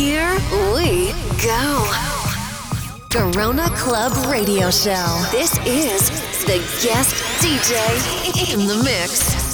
Here we go. Garona Club Radio Show. This is the guest DJ in the mix.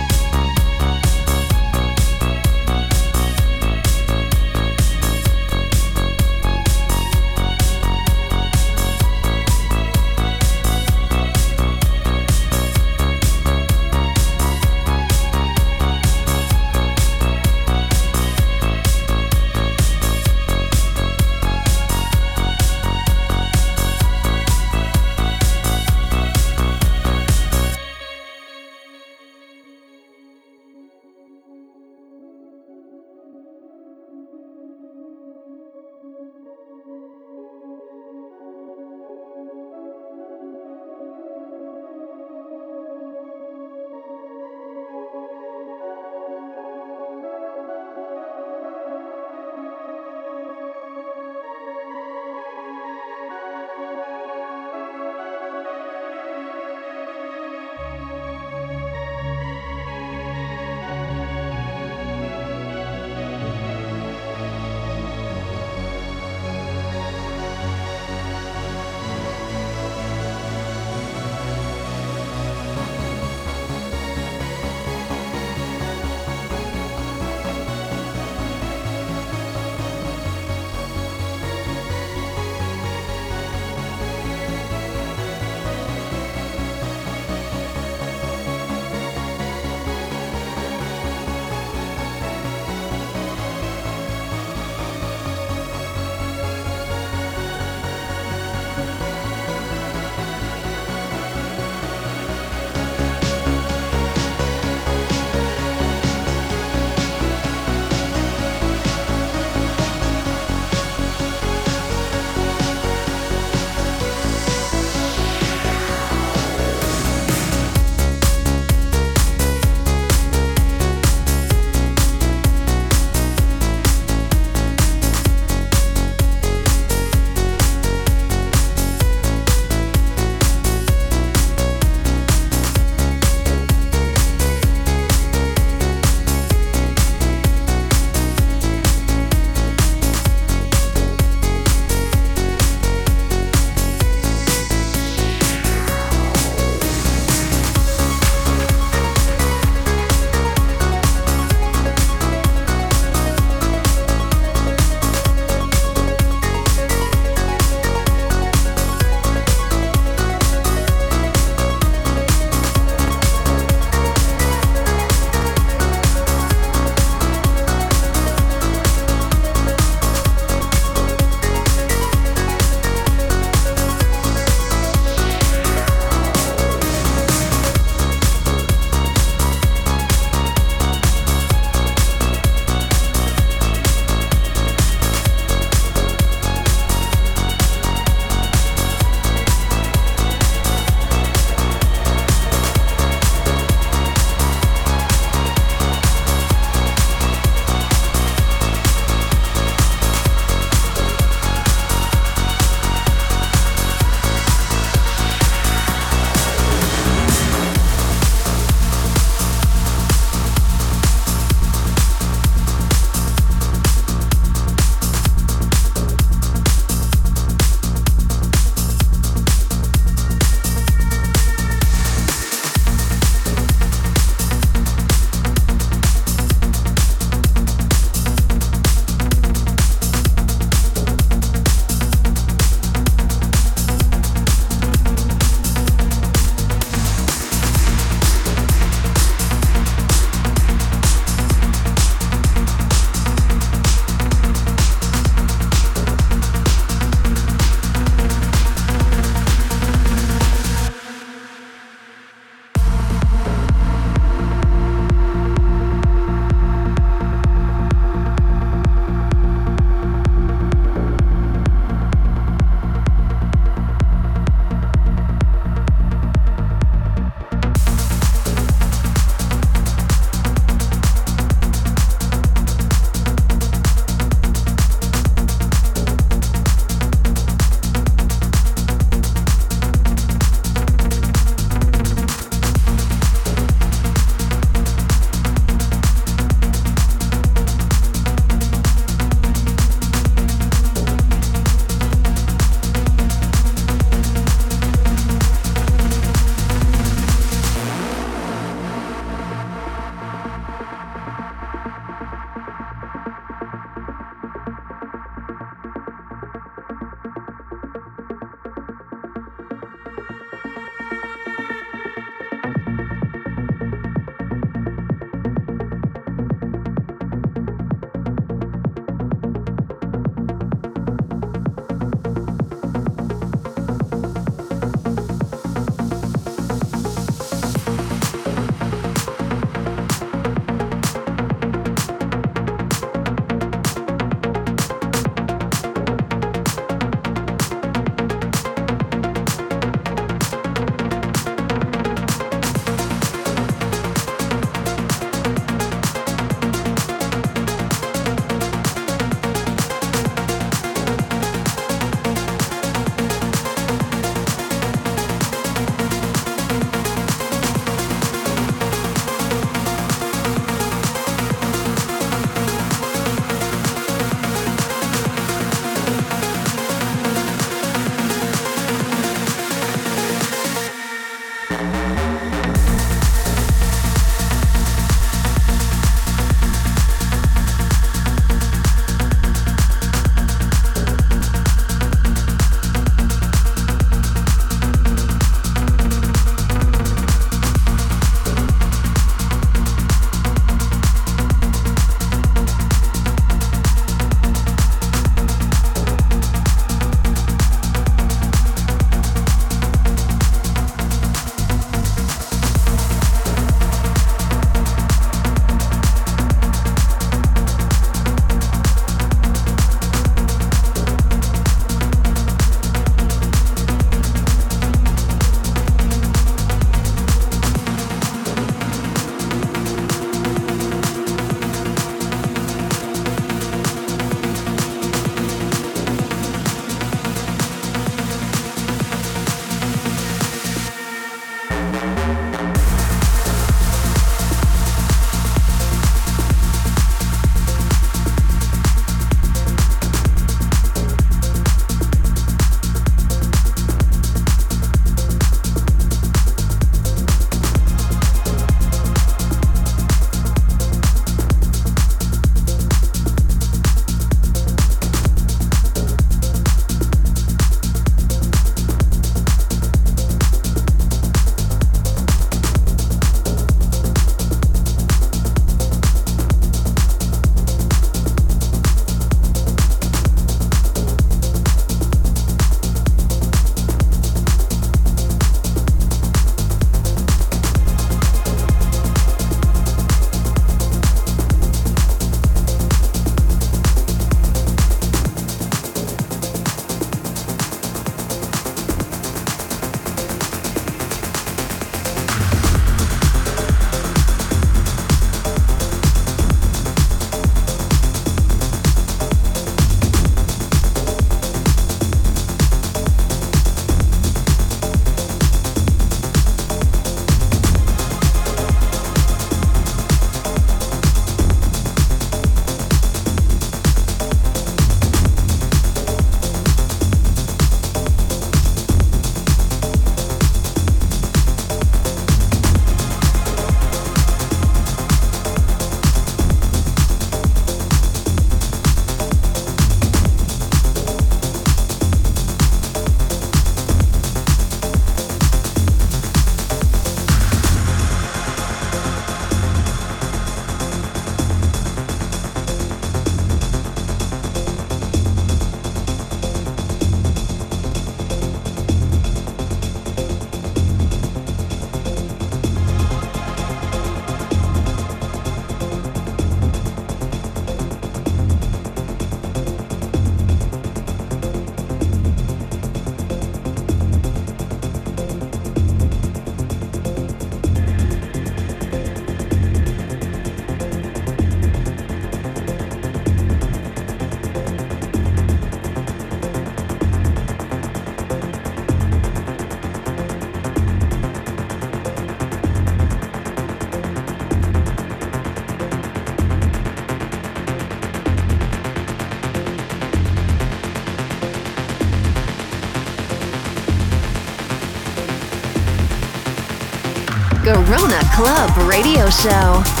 Garona Club Radio Show.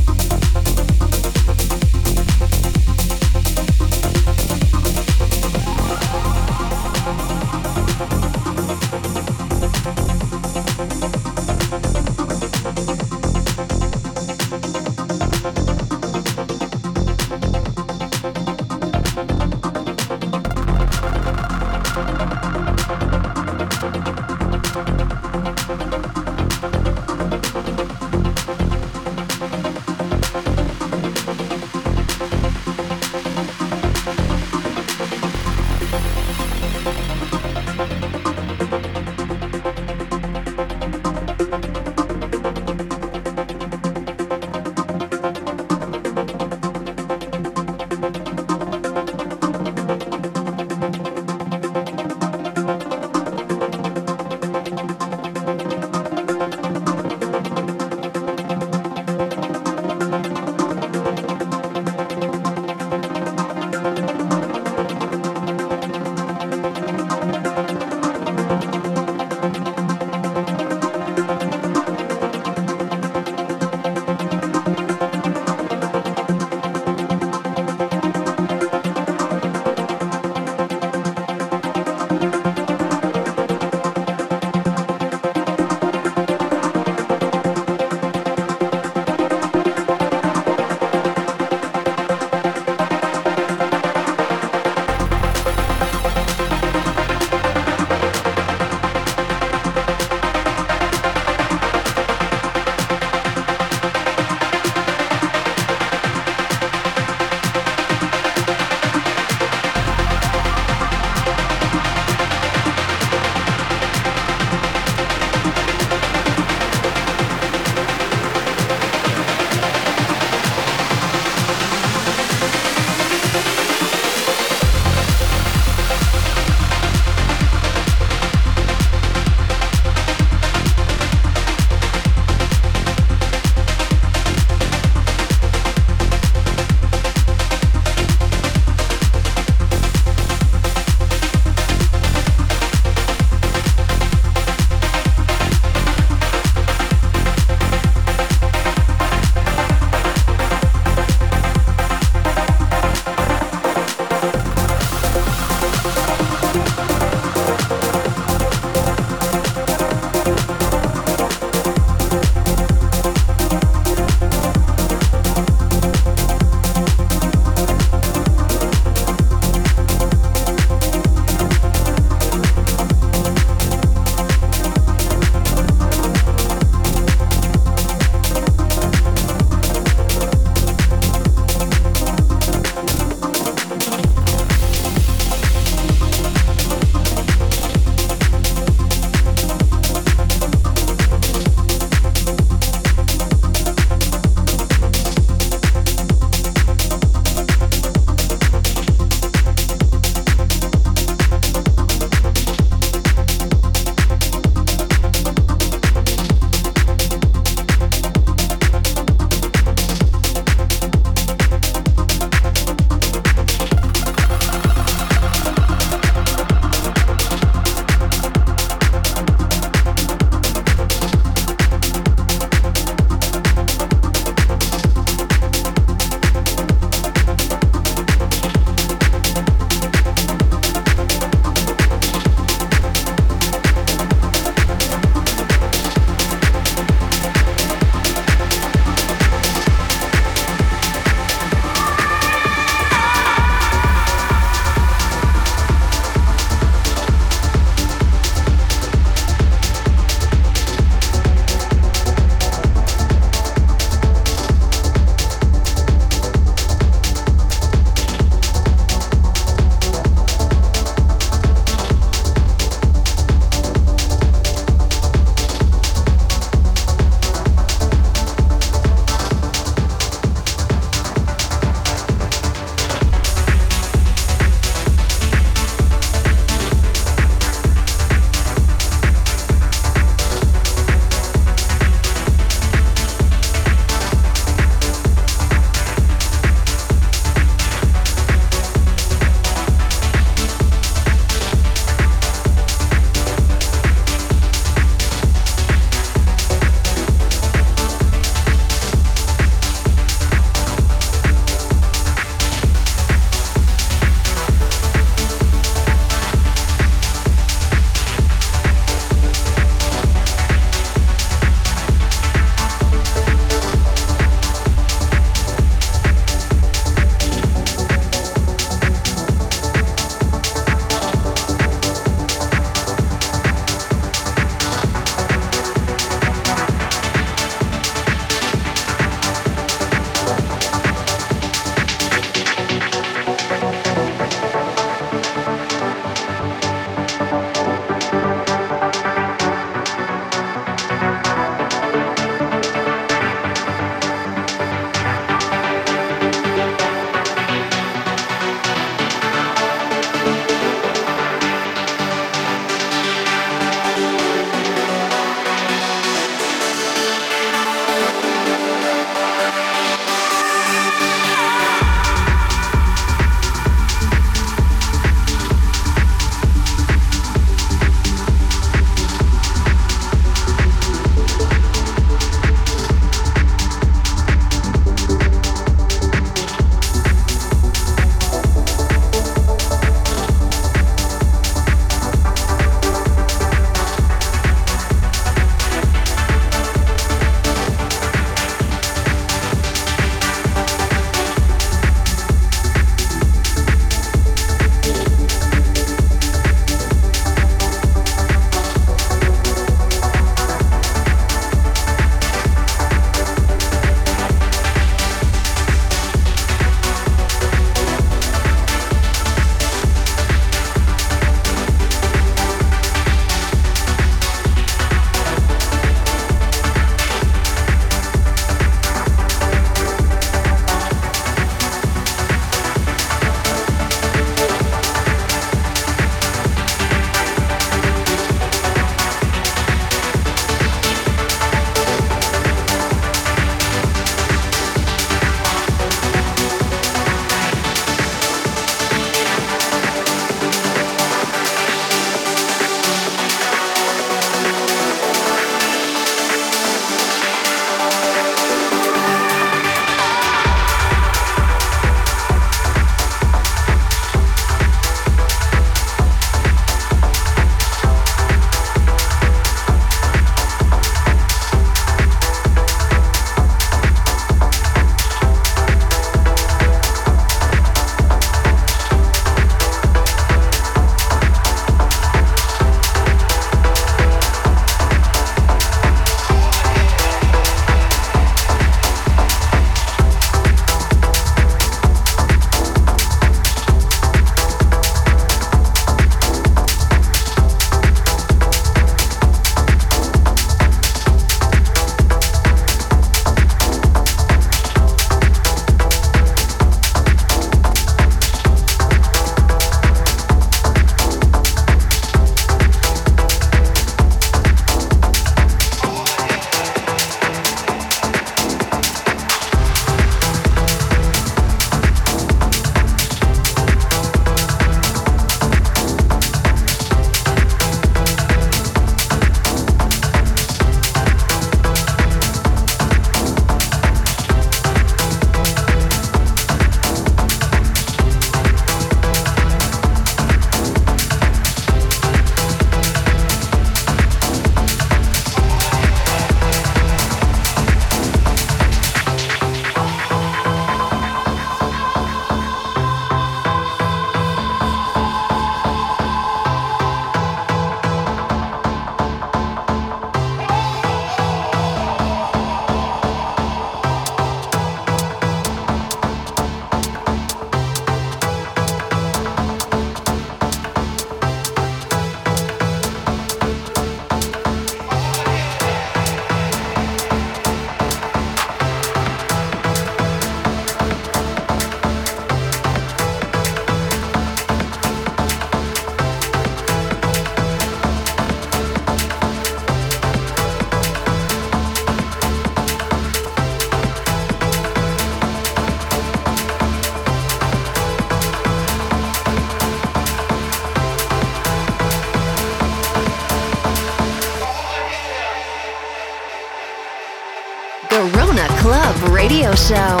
Show.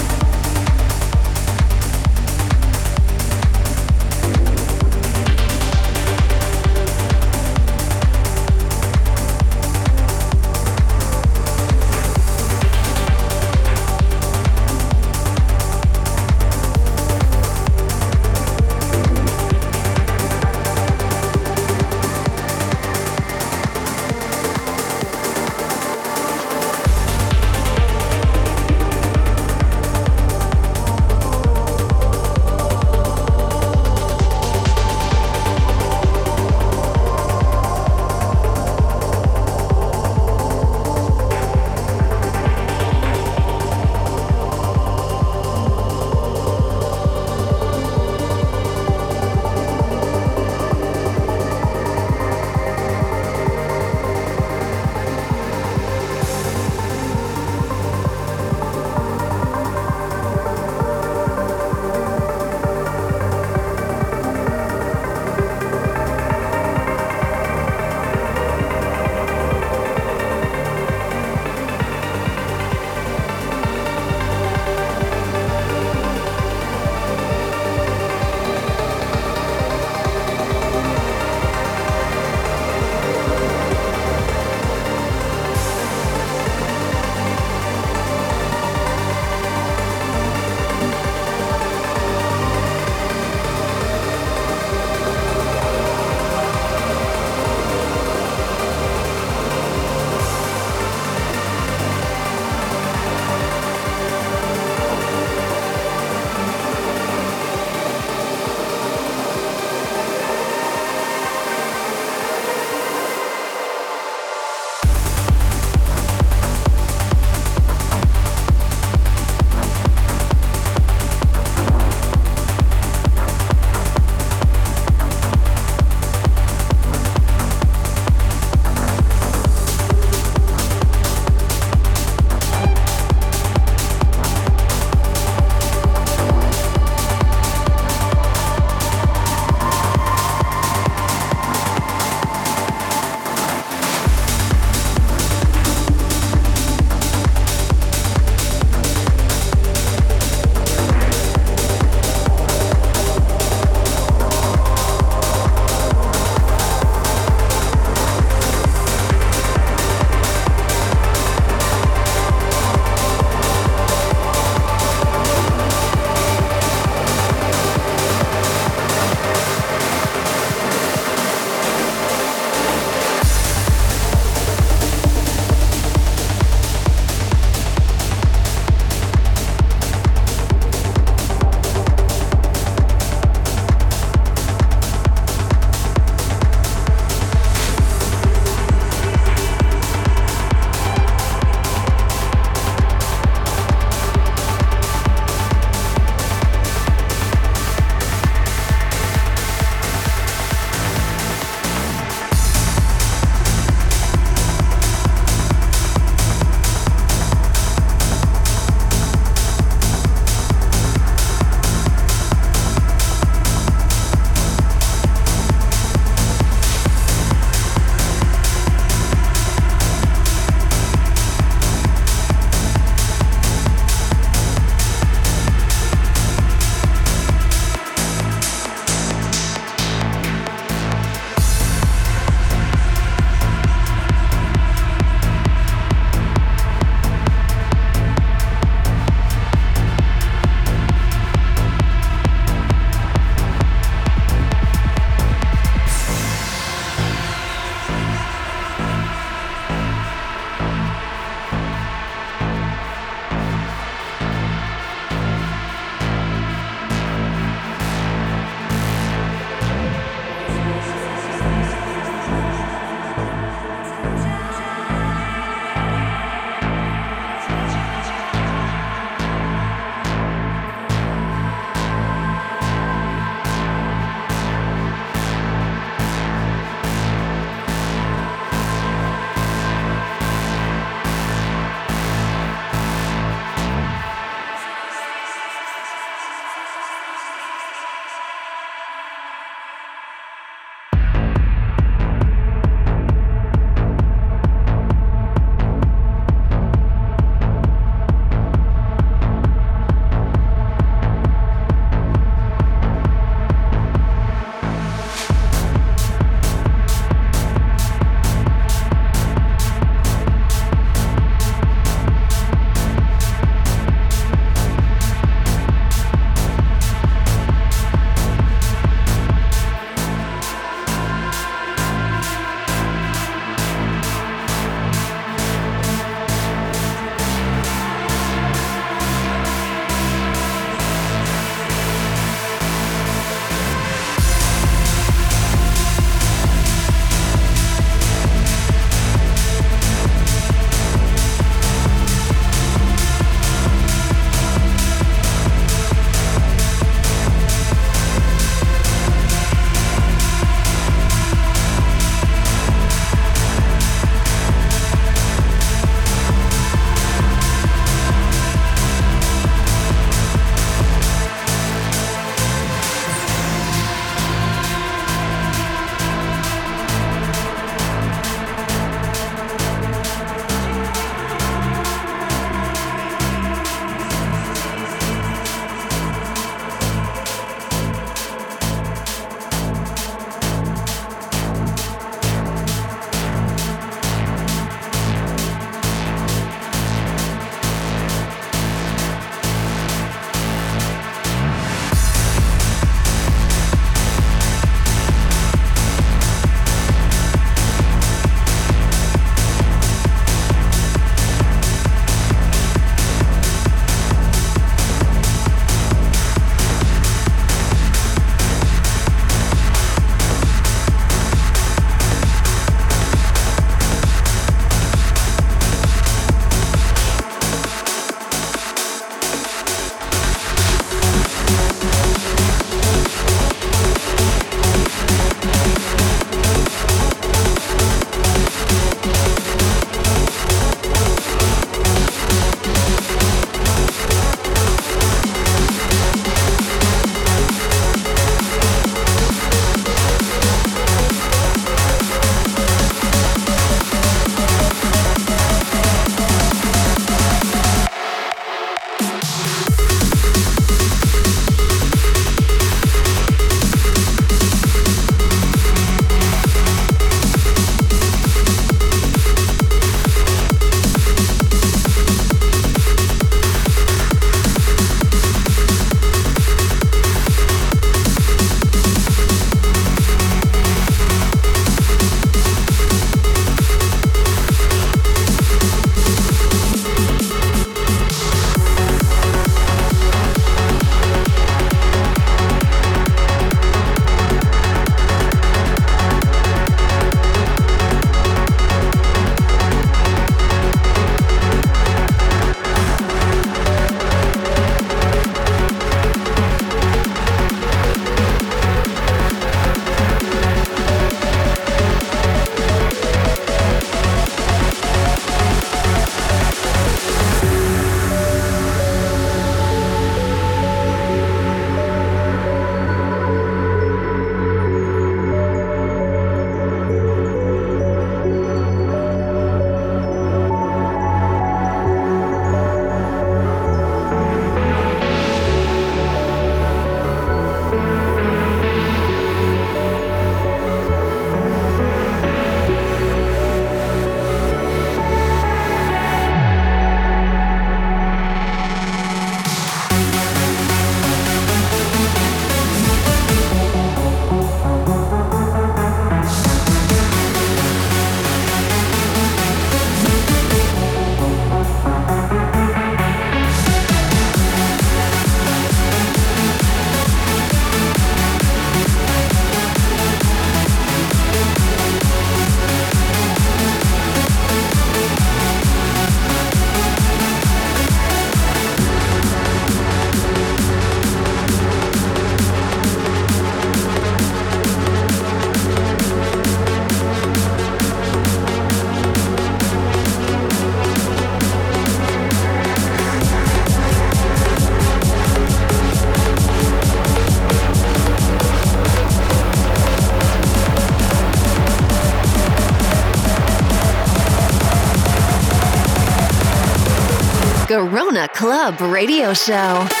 Club Radio Show.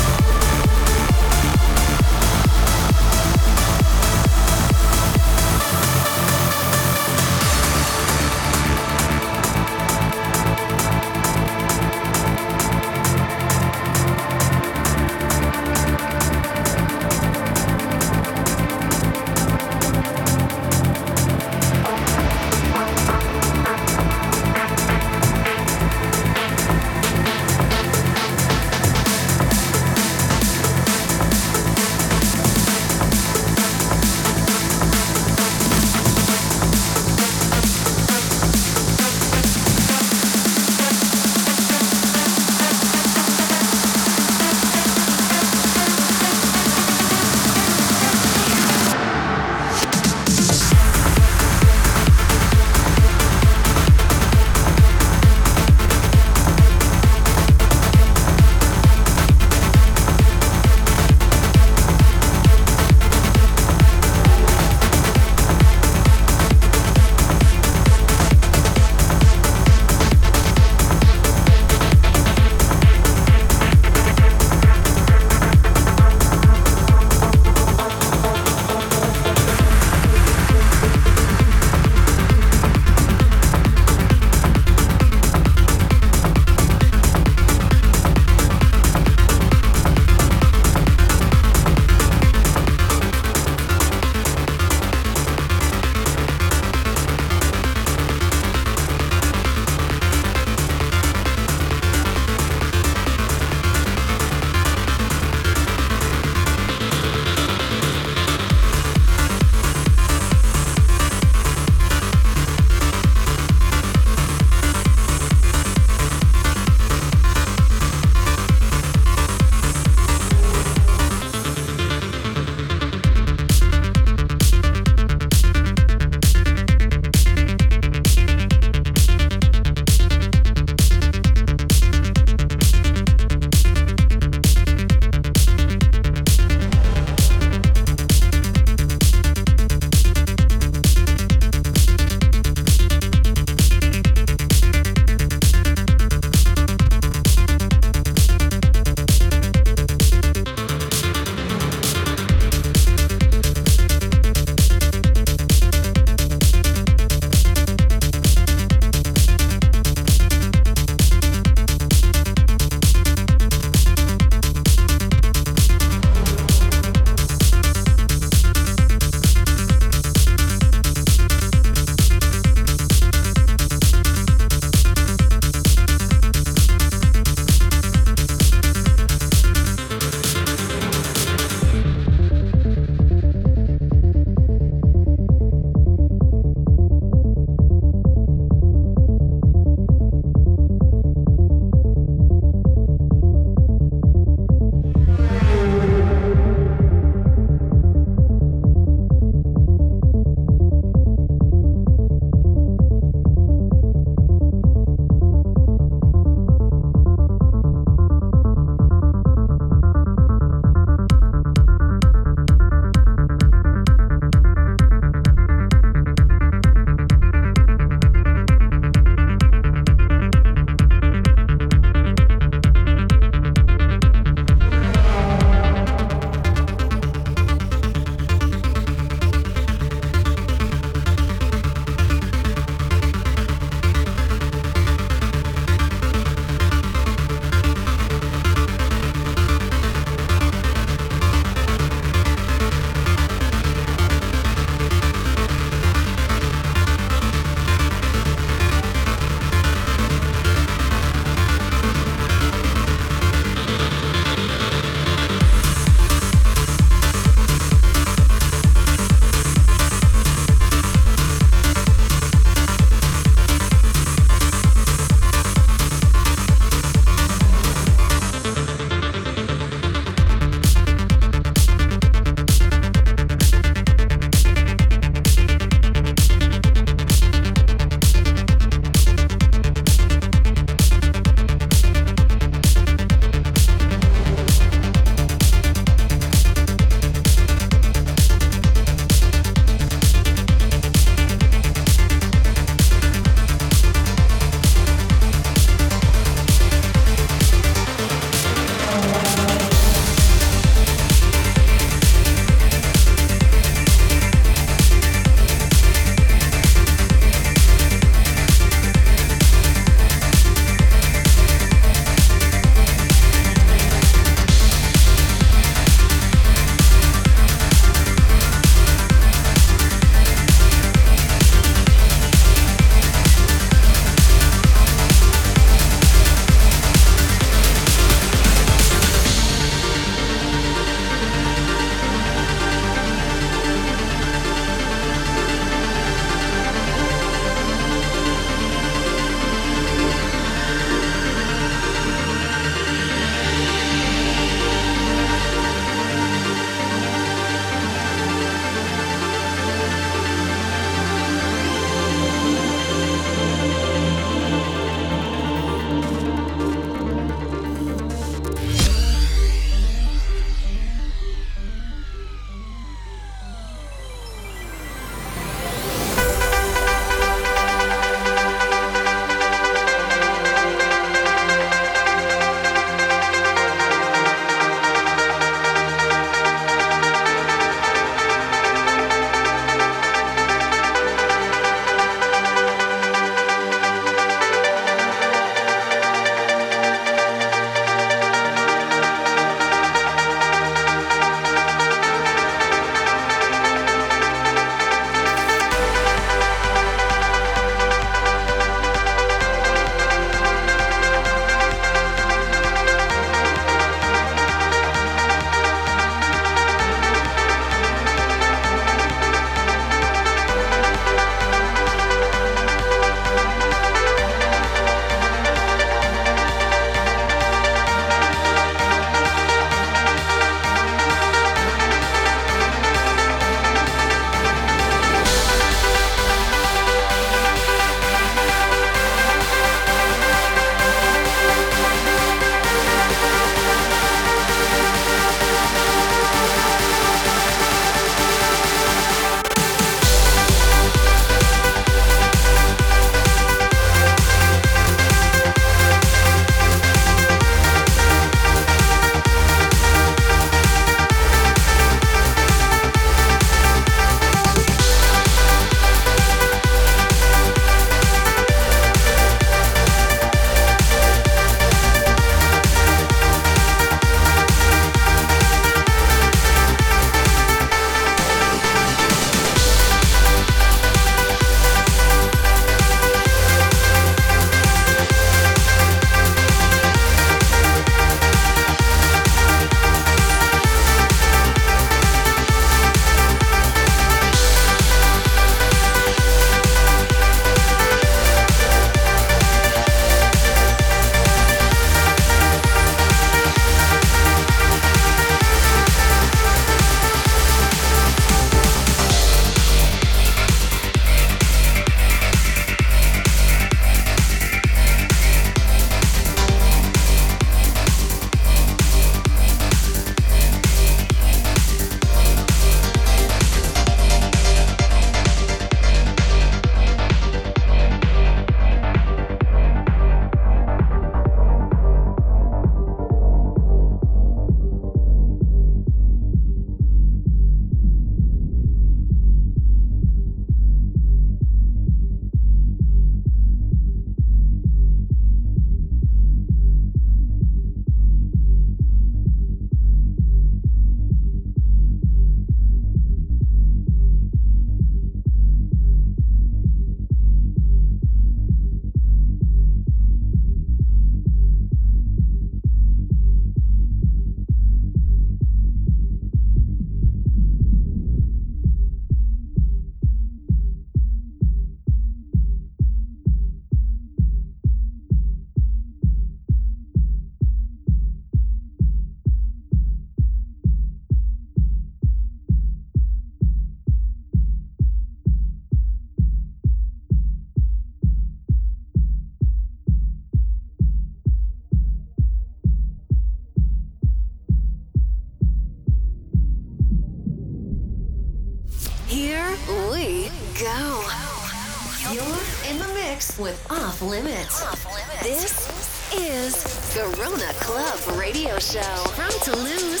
With Off Limits. Off Limits. This is Garona Club Radio Show from Toulouse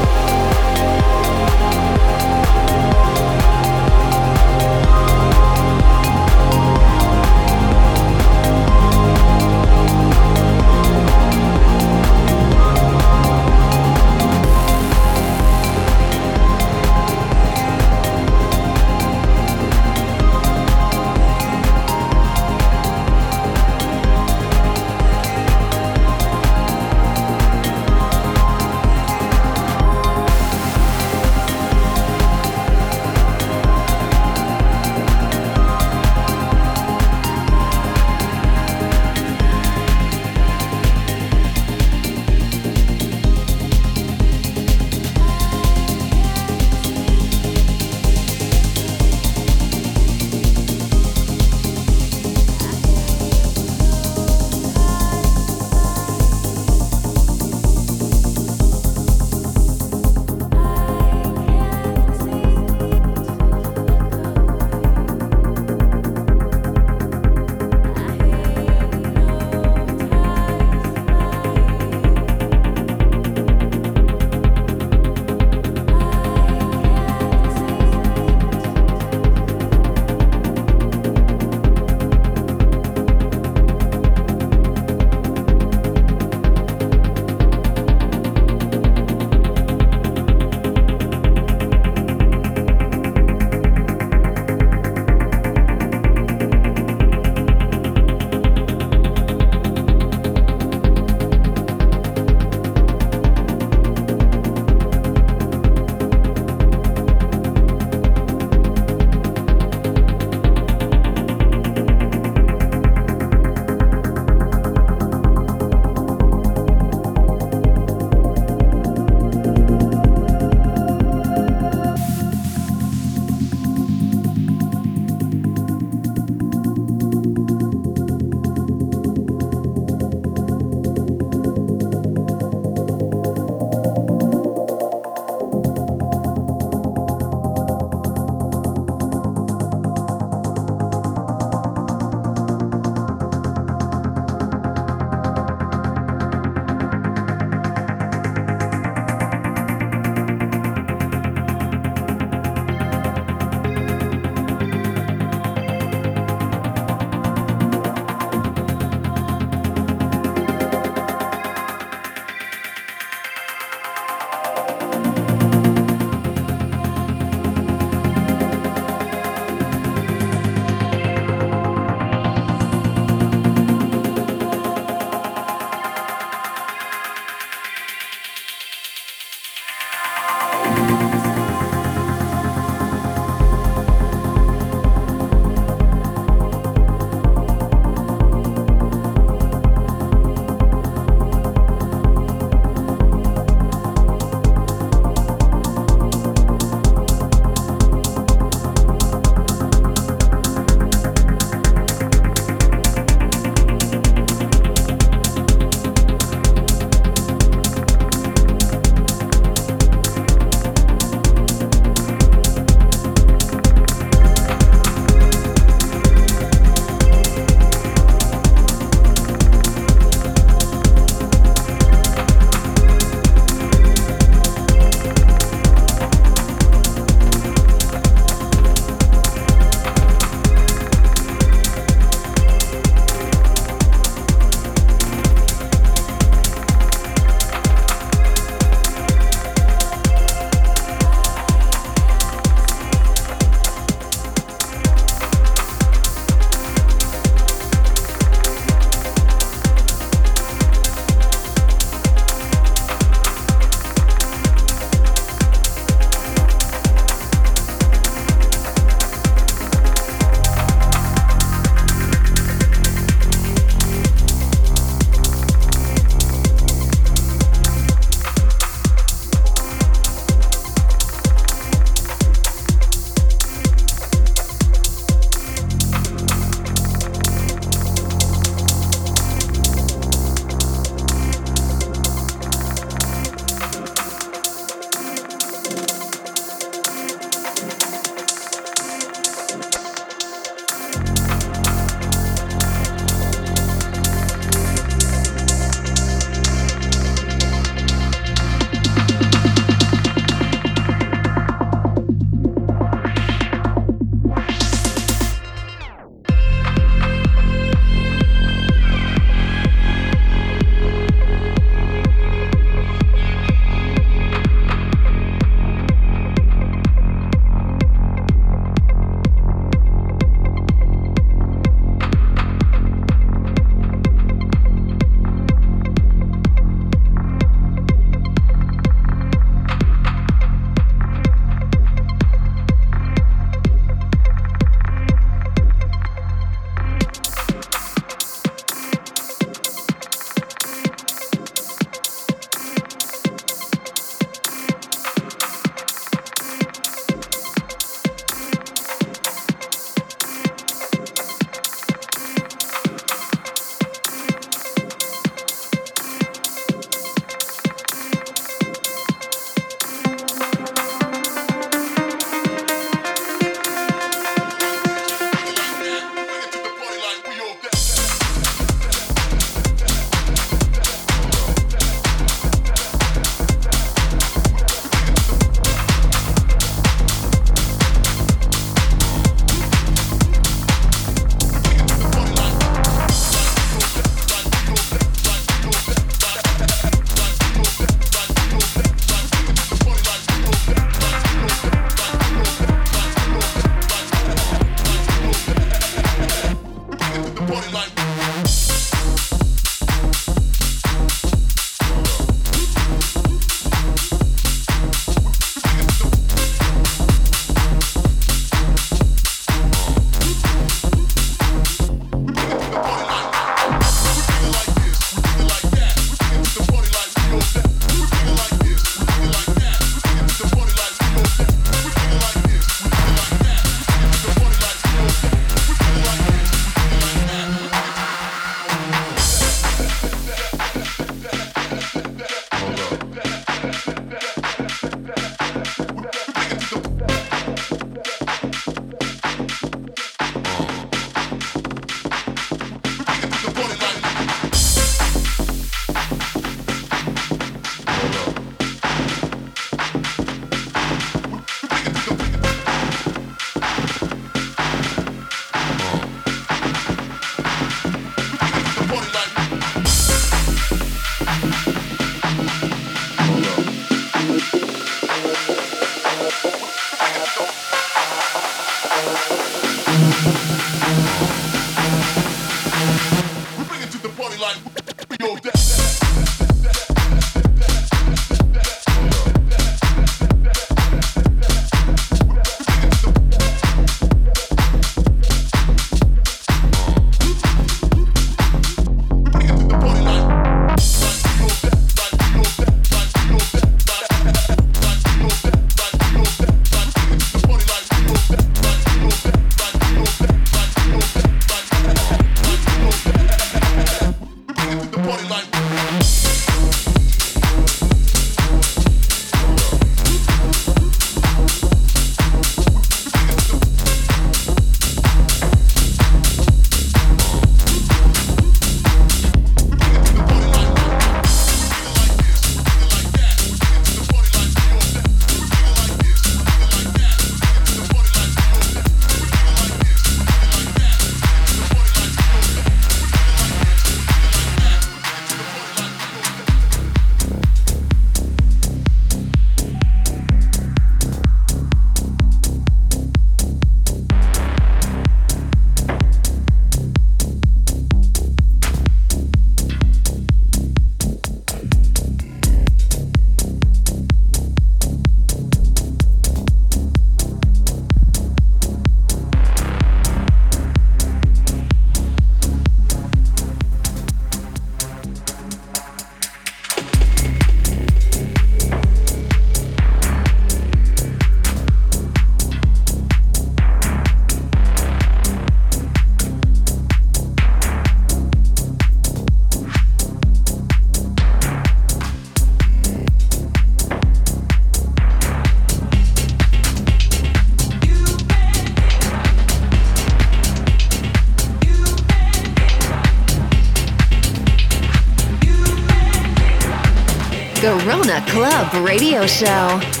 Club Radio Show.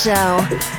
Show.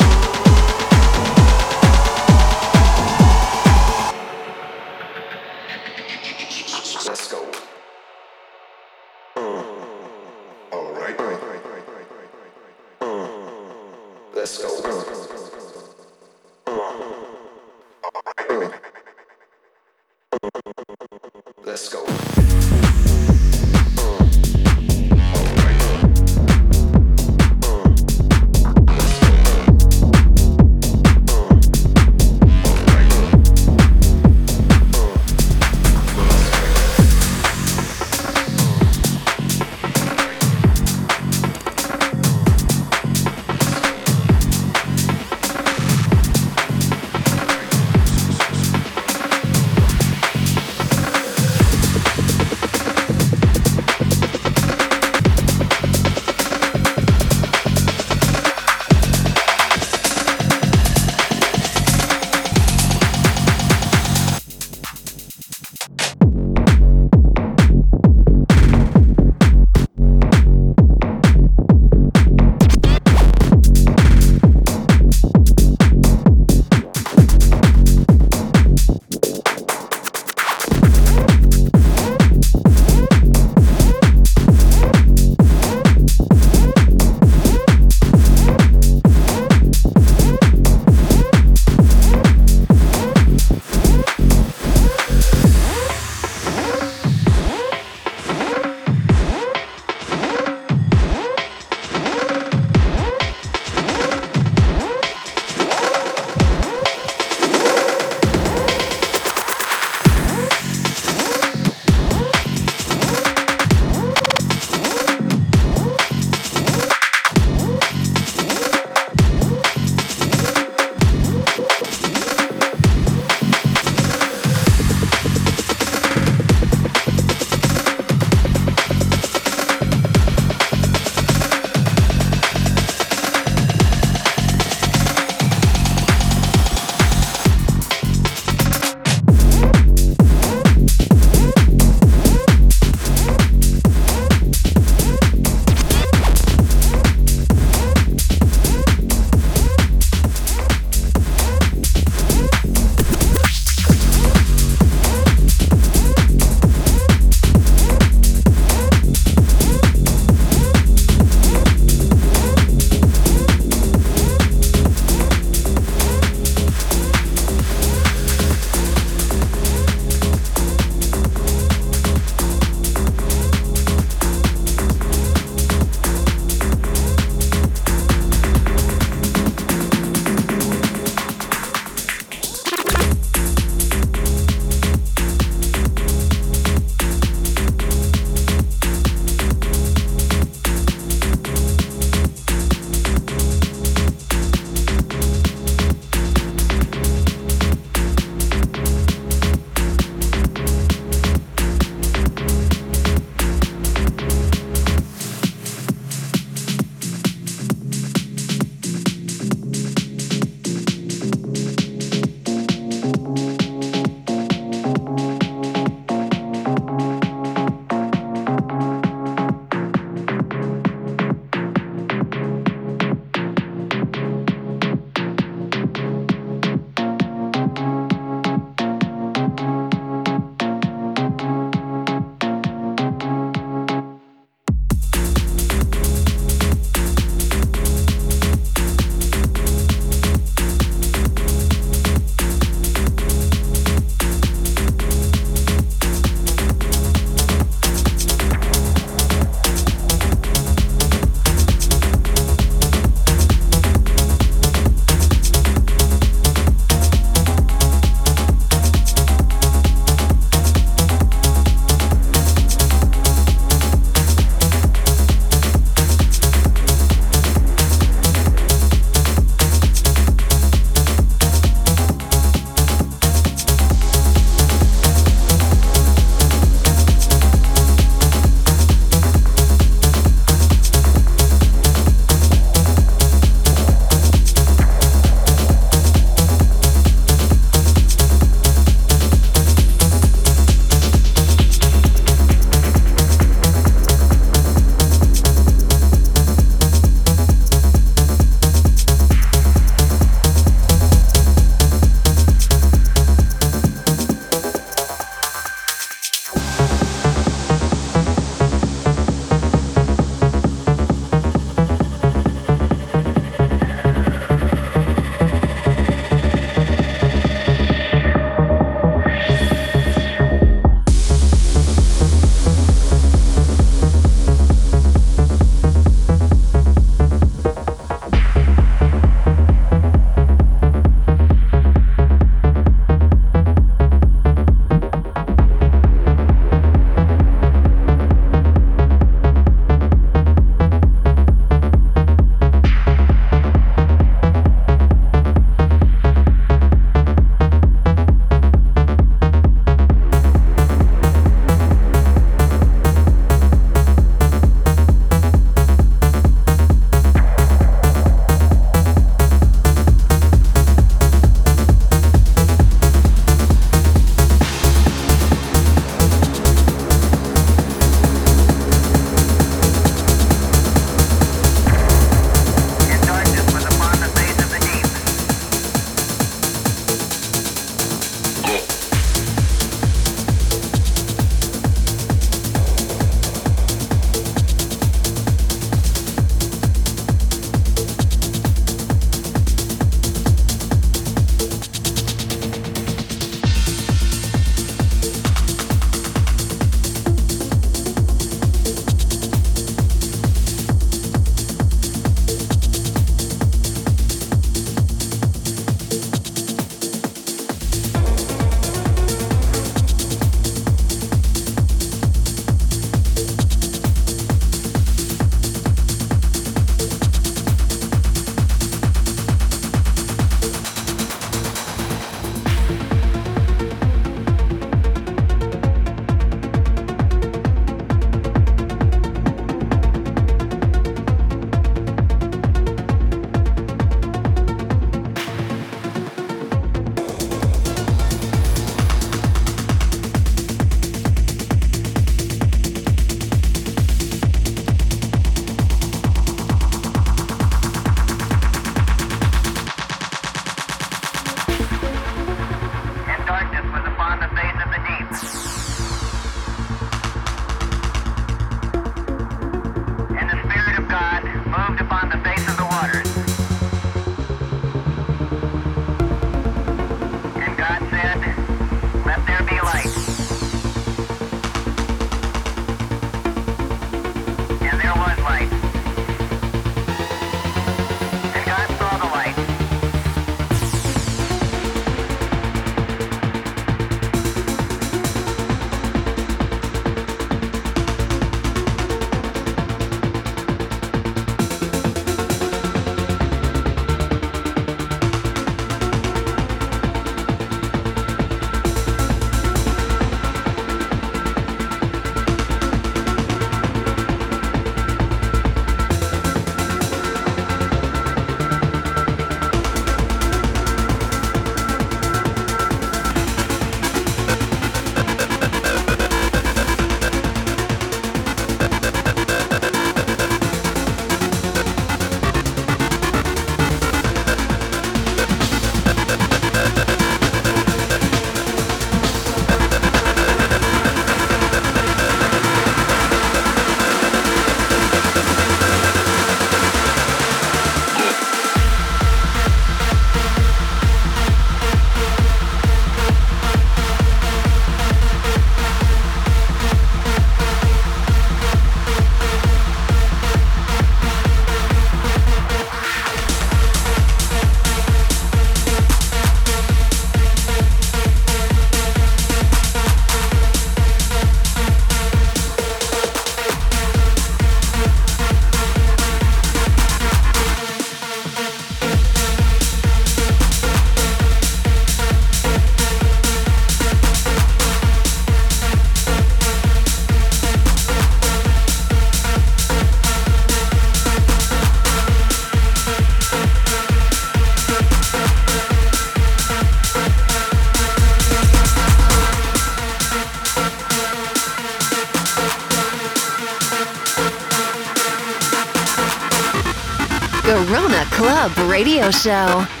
Club Radio Show.